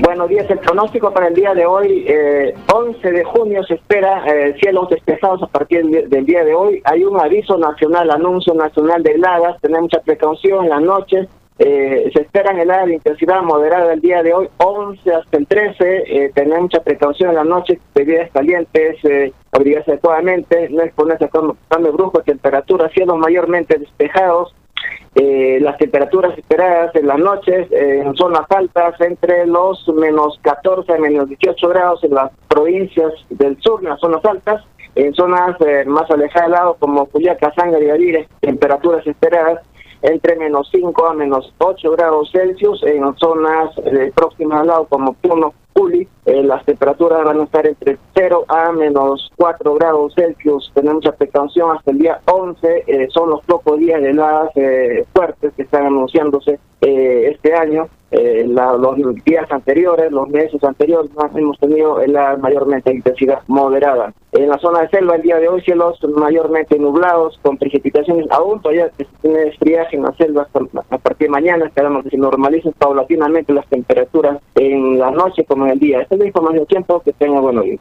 Buenos días, el pronóstico para el día de hoy, eh, 11 de junio se espera eh, cielos despejados a partir del día de hoy. Hay un aviso nacional, anuncio nacional de heladas, tener mucha precaución en las noches. Eh, se esperan heladas de intensidad moderada el día de hoy, 11 hasta el 13. Eh, tener mucha precaución en la noche, bebidas calientes, eh, abrigarse adecuadamente, no exponerse a cambio brusco de temperatura, cielos mayormente despejados. Eh, las temperaturas esperadas en las noches eh, en zonas altas entre los menos 14 a menos 18 grados en las provincias del sur, en las zonas altas, en zonas eh, más alejadas del lado como Culiacán, Sangre y Arire, temperaturas esperadas entre menos 5 a menos 8 grados Celsius, en zonas próximas al lado como Puno, Juli, eh, las temperaturas van a estar entre 0 a menos 4 grados Celsius. Tenemos mucha precaución hasta el día 11. Eh, son los pocos días de heladas eh, fuertes que están anunciándose este año. los días anteriores, los meses anteriores, hemos tenido heladas mayormente intensidad moderada. En la zona de selva, el día de hoy, cielos mayormente nublados, con precipitaciones aún todavía tiene friaje en la selva a partir de mañana. Esperamos que se normalicen paulatinamente las temperaturas en la noche como en el día. Esta es la información tiempo. Que tenga buenos días.